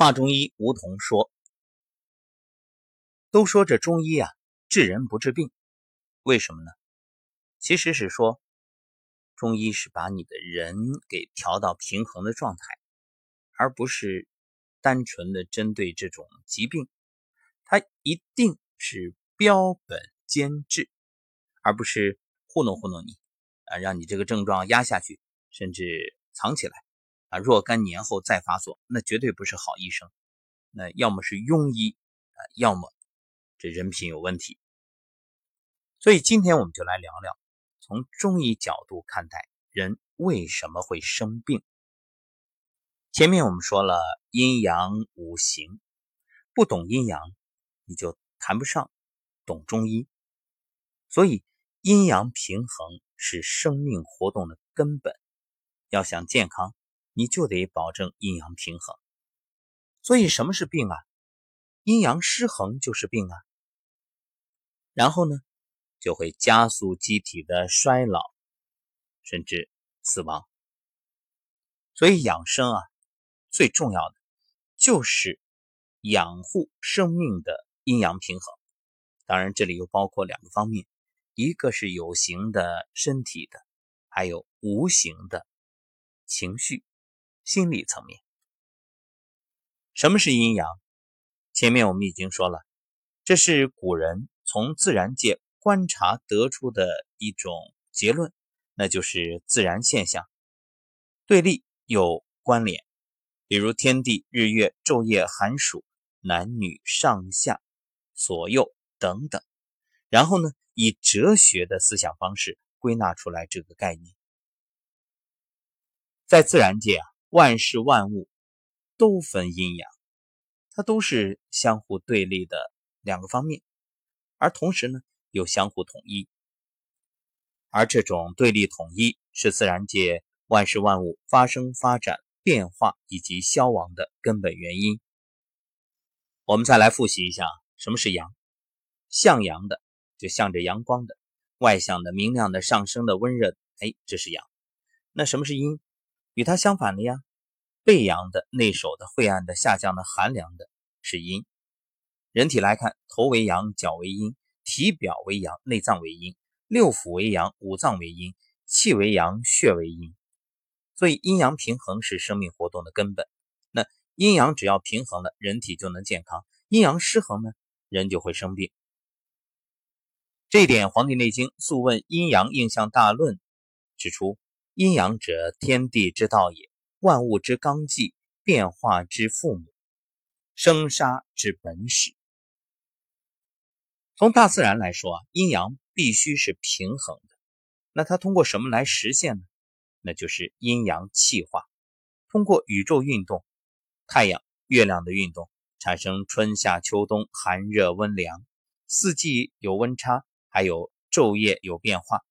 华中医吴桐说：“都说这中医啊，治人不治病，为什么呢？其实是说，中医是把你的人给调到平衡的状态，而不是单纯的针对这种疾病，它一定是标本兼治，而不是糊弄糊弄你啊，让你这个症状压下去，甚至藏起来。”啊，若干年后再发作，那绝对不是好医生，那要么是庸医啊，要么这人品有问题。所以今天我们就来聊聊，从中医角度看待人为什么会生病。前面我们说了阴阳五行，不懂阴阳，你就谈不上懂中医。所以阴阳平衡是生命活动的根本，要想健康。你就得保证阴阳平衡，所以什么是病啊？阴阳失衡就是病啊。然后呢，就会加速机体的衰老，甚至死亡。所以养生啊，最重要的就是养护生命的阴阳平衡。当然，这里又包括两个方面，一个是有形的身体的，还有无形的情绪。心理层面，什么是阴阳？前面我们已经说了，这是古人从自然界观察得出的一种结论，那就是自然现象，对立有关联，比如天地、日月、昼夜、寒暑、男女、上下、左右等等。然后呢，以哲学的思想方式归纳出来这个概念，在自然界啊。万事万物都分阴阳，它都是相互对立的两个方面，而同时呢又相互统一。而这种对立统一是自然界万事万物发生、发展、变化以及消亡的根本原因。我们再来复习一下，什么是阳？向阳的，就向着阳光的，外向的、明亮的、上升的、温热的，哎，这是阳。那什么是阴？与它相反的呀，背阳的、内守的、晦暗的、下降的、寒凉的，是阴。人体来看，头为阳，脚为阴，体表为阳，内脏为阴，六腑为阳，五脏为阴，气为阳，血为阴。所以阴阳平衡是生命活动的根本。那阴阳只要平衡了，人体就能健康；阴阳失衡呢，人就会生病。这一点，《黄帝内经·素问·阴阳应象大论》指出。阴阳者，天地之道也，万物之纲纪，变化之父母，生杀之本始。从大自然来说啊，阴阳必须是平衡的。那它通过什么来实现呢？那就是阴阳气化，通过宇宙运动、太阳、月亮的运动，产生春夏秋冬、寒热温凉，四季有温差，还有昼夜有变化。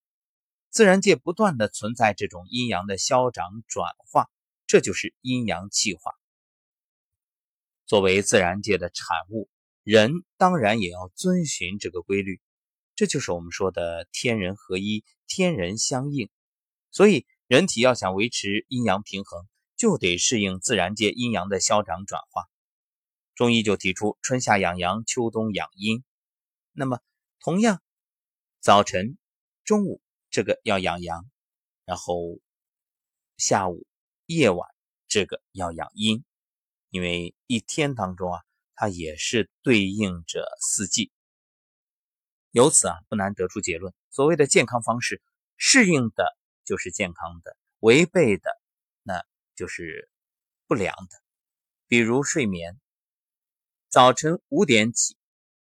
自然界不断的存在这种阴阳的消长转化，这就是阴阳气化。作为自然界的产物，人当然也要遵循这个规律，这就是我们说的天人合一、天人相应。所以，人体要想维持阴阳平衡，就得适应自然界阴阳的消长转化。中医就提出春夏养阳，秋冬养阴。那么，同样，早晨、中午。这个要养阳，然后下午、夜晚这个要养阴，因为一天当中啊，它也是对应着四季。由此啊，不难得出结论：所谓的健康方式，适应的就是健康的，违背的那就是不良的。比如睡眠，早晨五点起，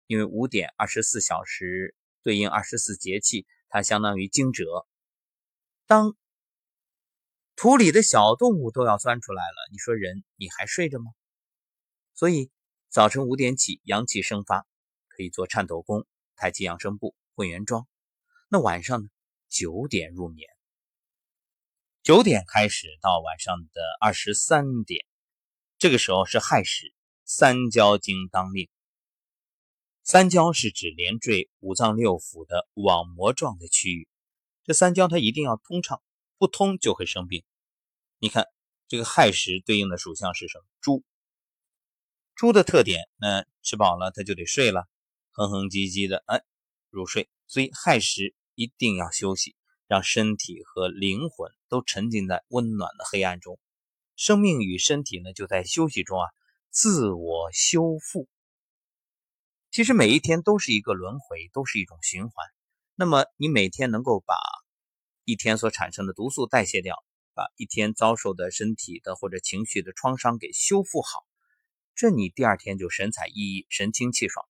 因为五点二十四小时对应二十四节气。它相当于惊蛰，当土里的小动物都要钻出来了，你说人你还睡着吗？所以早晨五点起，阳气生发，可以做颤抖功、太极养生步、混元桩。那晚上呢？九点入眠，九点开始到晚上的二十三点，这个时候是亥时，三焦经当令。三焦是指连缀五脏六腑的网膜状的区域，这三焦它一定要通畅，不通就会生病。你看这个亥时对应的属相是什么？猪，猪的特点，那吃饱了它就得睡了，哼哼唧唧的，哎，入睡。所以亥时一定要休息，让身体和灵魂都沉浸在温暖的黑暗中。生命与身体呢，就在休息中啊，自我修复。其实每一天都是一个轮回，都是一种循环。那么你每天能够把一天所产生的毒素代谢掉，把一天遭受的身体的或者情绪的创伤给修复好。这你第二天就神采奕奕、神清气爽。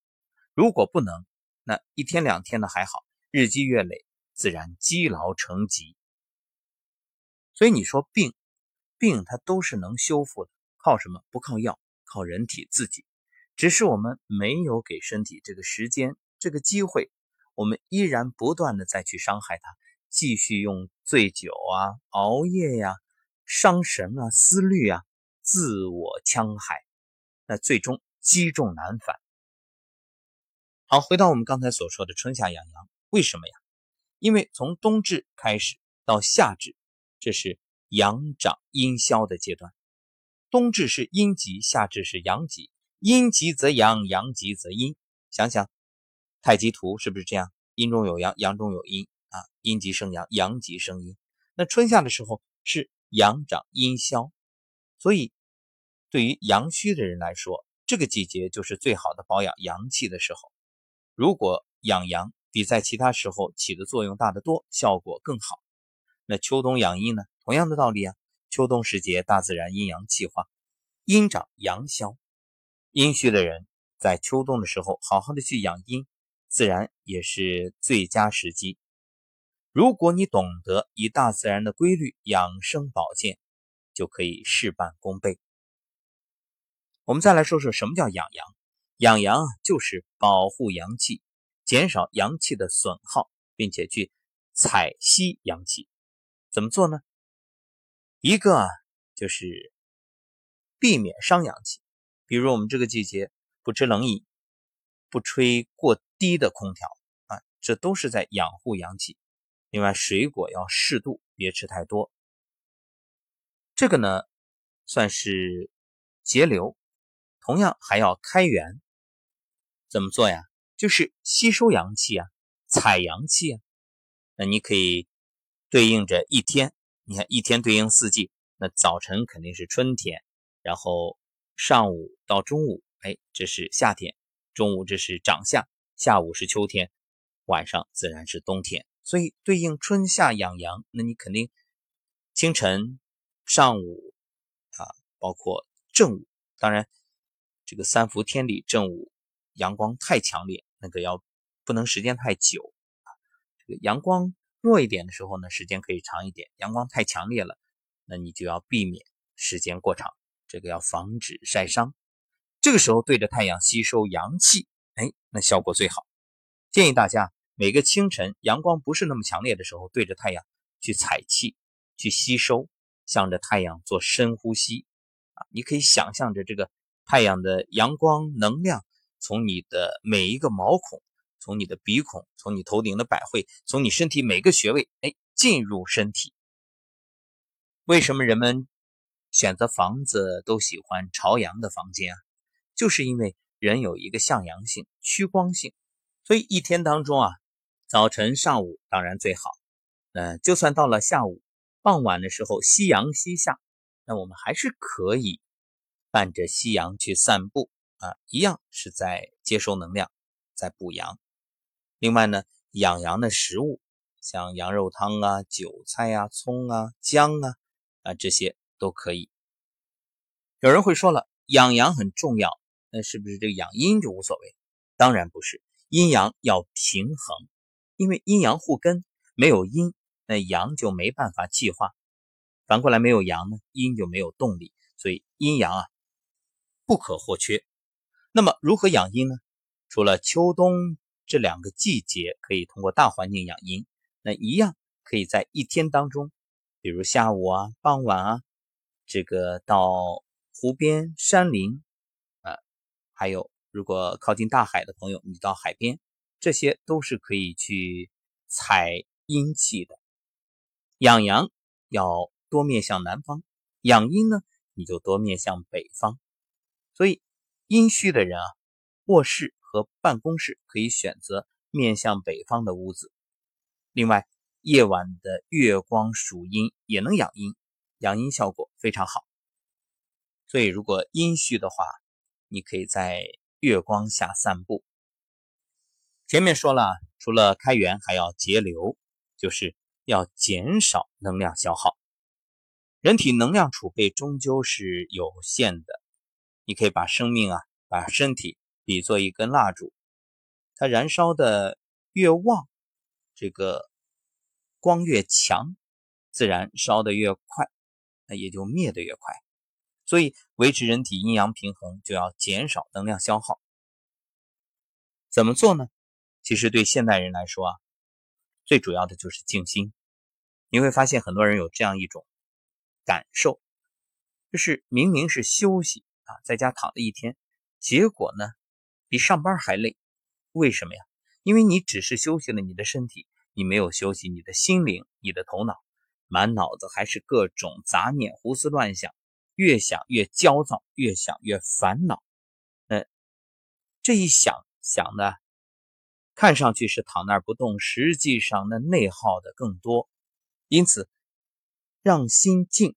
如果不能，那一天两天的还好，日积月累，自然积劳成疾。所以你说病，病它都是能修复的，靠什么？不靠药，靠人体自己。只是我们没有给身体这个时间、这个机会，我们依然不断的再去伤害它，继续用醉酒啊、熬夜呀、伤神啊、思虑啊，自我戕害。那最终积重难返。好，回到我们刚才所说的春夏养阳，为什么呀？因为从冬至开始到夏至，这是阳长阴消的阶段。冬至是阴极，夏至是阳极。阴极则阳，阳极则阴。想想太极图是不是这样？阴中有阳，阳中有阴啊，阴极生阳，阳极生阴。那春夏的时候是阳长阴消，所以。对于阳虚的人来说，这个季节就是最好的保养阳气的时候。如果养阳比在其他时候起的作用大得多，效果更好。那秋冬养阴呢？同样的道理啊。秋冬时节，大自然阴阳气化，阴长阳消。阴虚的人在秋冬的时候，好好的去养阴，自然也是最佳时机。如果你懂得以大自然的规律养生保健，就可以事半功倍。我们再来说说什么叫养阳。养阳啊，就是保护阳气，减少阳气的损耗，并且去采吸阳气。怎么做呢？一个，就是避免伤阳气，比如我们这个季节不吃冷饮，不吹过低的空调啊，这都是在养护阳气。另外，水果要适度，别吃太多。这个呢，算是节流。同样还要开源，怎么做呀？就是吸收阳气啊，采阳气啊。那你可以对应着一天，你看一天对应四季，那早晨肯定是春天，然后上午到中午，哎，这是夏天；中午这是长夏，下午是秋天，晚上自然是冬天。所以对应春夏养阳，那你肯定清晨、上午啊，包括正午，当然。这个三伏天里正午阳光太强烈，那个要不能时间太久啊。这个阳光弱一点的时候呢，时间可以长一点；阳光太强烈了，那你就要避免时间过长，这个要防止晒伤。这个时候对着太阳吸收阳气，哎，那效果最好。建议大家每个清晨阳光不是那么强烈的时候，对着太阳去采气、去吸收，向着太阳做深呼吸啊。你可以想象着这个。太阳的阳光能量从你的每一个毛孔，从你的鼻孔，从你头顶的百会，从你身体每个穴位，哎，进入身体。为什么人们选择房子都喜欢朝阳的房间啊？就是因为人有一个向阳性、趋光性，所以一天当中啊，早晨、上午当然最好。那就算到了下午、傍晚的时候，夕阳西下，那我们还是可以。伴着夕阳去散步啊，一样是在接收能量，在补阳。另外呢，养阳的食物，像羊肉汤啊、韭菜啊、葱啊、姜啊啊，这些都可以。有人会说了，养阳很重要，那是不是这个养阴就无所谓？当然不是，阴阳要平衡，因为阴阳互根，没有阴，那阳就没办法气化；反过来，没有阳呢，阴就没有动力。所以阴阳啊。不可或缺。那么如何养阴呢？除了秋冬这两个季节可以通过大环境养阴，那一样可以在一天当中，比如下午啊、傍晚啊，这个到湖边、山林啊，还有如果靠近大海的朋友，你到海边，这些都是可以去采阴气的。养阳要多面向南方，养阴呢，你就多面向北方。所以，阴虚的人啊，卧室和办公室可以选择面向北方的屋子。另外，夜晚的月光属阴，也能养阴，养阴效果非常好。所以，如果阴虚的话，你可以在月光下散步。前面说了，除了开源，还要节流，就是要减少能量消耗。人体能量储备终究是有限的，你可以把生命啊，把身体比作一根蜡烛，它燃烧的越旺，这个光越强，自然烧的越快，那也就灭的越快。所以维持人体阴阳平衡，就要减少能量消耗。怎么做呢？其实对现代人来说啊，最主要的就是静心。你会发现很多人有这样一种。感受就是明明是休息啊，在家躺了一天，结果呢比上班还累。为什么呀？因为你只是休息了你的身体，你没有休息你的心灵、你的头脑，满脑子还是各种杂念、胡思乱想，越想越焦躁，越想越烦恼。嗯这一想想呢，看上去是躺那儿不动，实际上那内耗的更多。因此，让心静。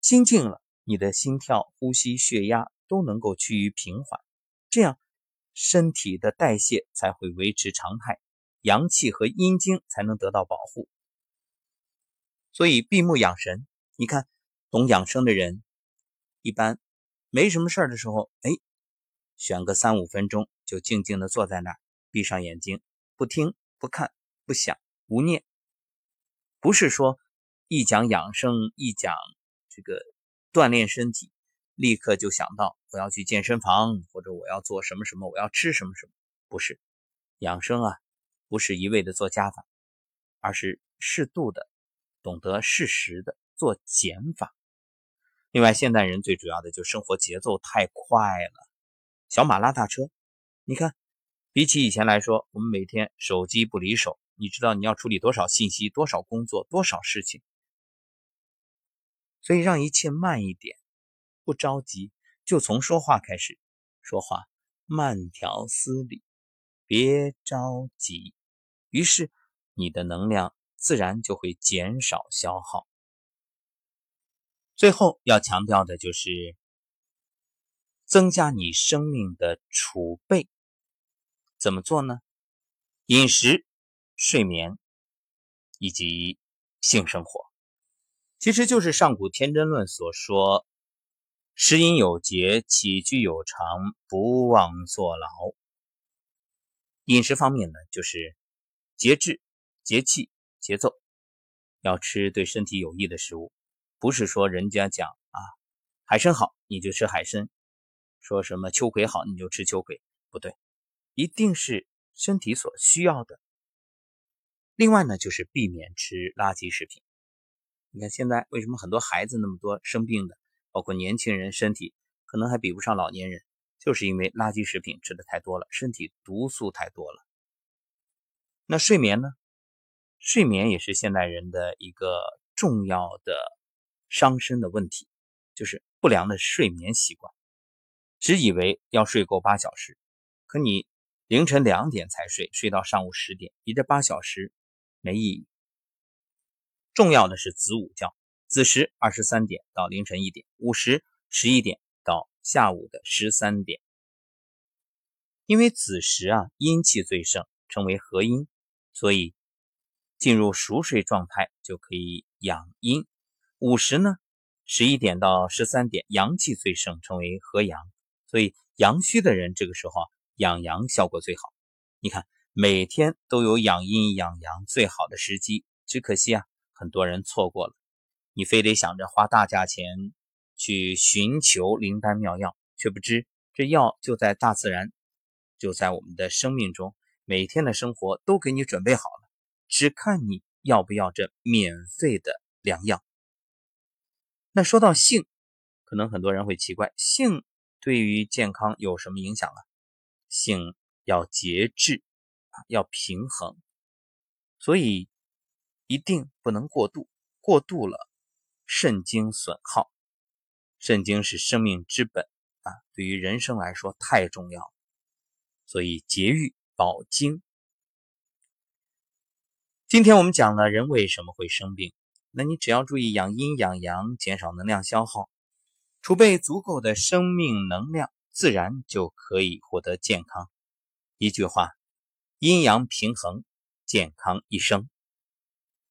心静了，你的心跳、呼吸、血压都能够趋于平缓，这样身体的代谢才会维持常态，阳气和阴经才能得到保护。所以闭目养神，你看懂养生的人，一般没什么事儿的时候，哎，选个三五分钟就静静的坐在那儿，闭上眼睛，不听、不看、不想、无念。不是说一讲养生，一讲。这个锻炼身体，立刻就想到我要去健身房，或者我要做什么什么，我要吃什么什么。不是养生啊，不是一味的做加法，而是适度的，懂得适时的做减法。另外，现代人最主要的就生活节奏太快了，小马拉大车。你看，比起以前来说，我们每天手机不离手，你知道你要处理多少信息、多少工作、多少事情。所以让一切慢一点，不着急，就从说话开始。说话慢条斯理，别着急。于是你的能量自然就会减少消耗。最后要强调的就是增加你生命的储备。怎么做呢？饮食、睡眠以及性生活。其实就是上古天真论所说：“食饮有节，起居有常，不忘坐牢。”饮食方面呢，就是节制、节气、节奏，要吃对身体有益的食物。不是说人家讲啊，海参好你就吃海参，说什么秋葵好你就吃秋葵，不对，一定是身体所需要的。另外呢，就是避免吃垃圾食品。你看现在为什么很多孩子那么多生病的，包括年轻人身体可能还比不上老年人，就是因为垃圾食品吃的太多了，身体毒素太多了。那睡眠呢？睡眠也是现代人的一个重要的伤身的问题，就是不良的睡眠习惯，只以为要睡够八小时，可你凌晨两点才睡，睡到上午十点，你这八小时没意义。重要的是子午觉，子时二十三点到凌晨一点，午时十一点到下午的十三点。因为子时啊阴气最盛，称为合阴，所以进入熟睡状态就可以养阴。午时呢十一点到十三点阳气最盛，称为合阳，所以阳虚的人这个时候啊养阳效果最好。你看每天都有养阴养阳最好的时机，只可惜啊。很多人错过了，你非得想着花大价钱去寻求灵丹妙药，却不知这药就在大自然，就在我们的生命中，每天的生活都给你准备好了，只看你要不要这免费的良药。那说到性，可能很多人会奇怪，性对于健康有什么影响啊？性要节制啊，要平衡，所以。一定不能过度，过度了，肾精损耗。肾精是生命之本，啊，对于人生来说太重要，所以节欲保精。今天我们讲了人为什么会生病，那你只要注意养阴养阳，减少能量消耗，储备足够的生命能量，自然就可以获得健康。一句话，阴阳平衡，健康一生。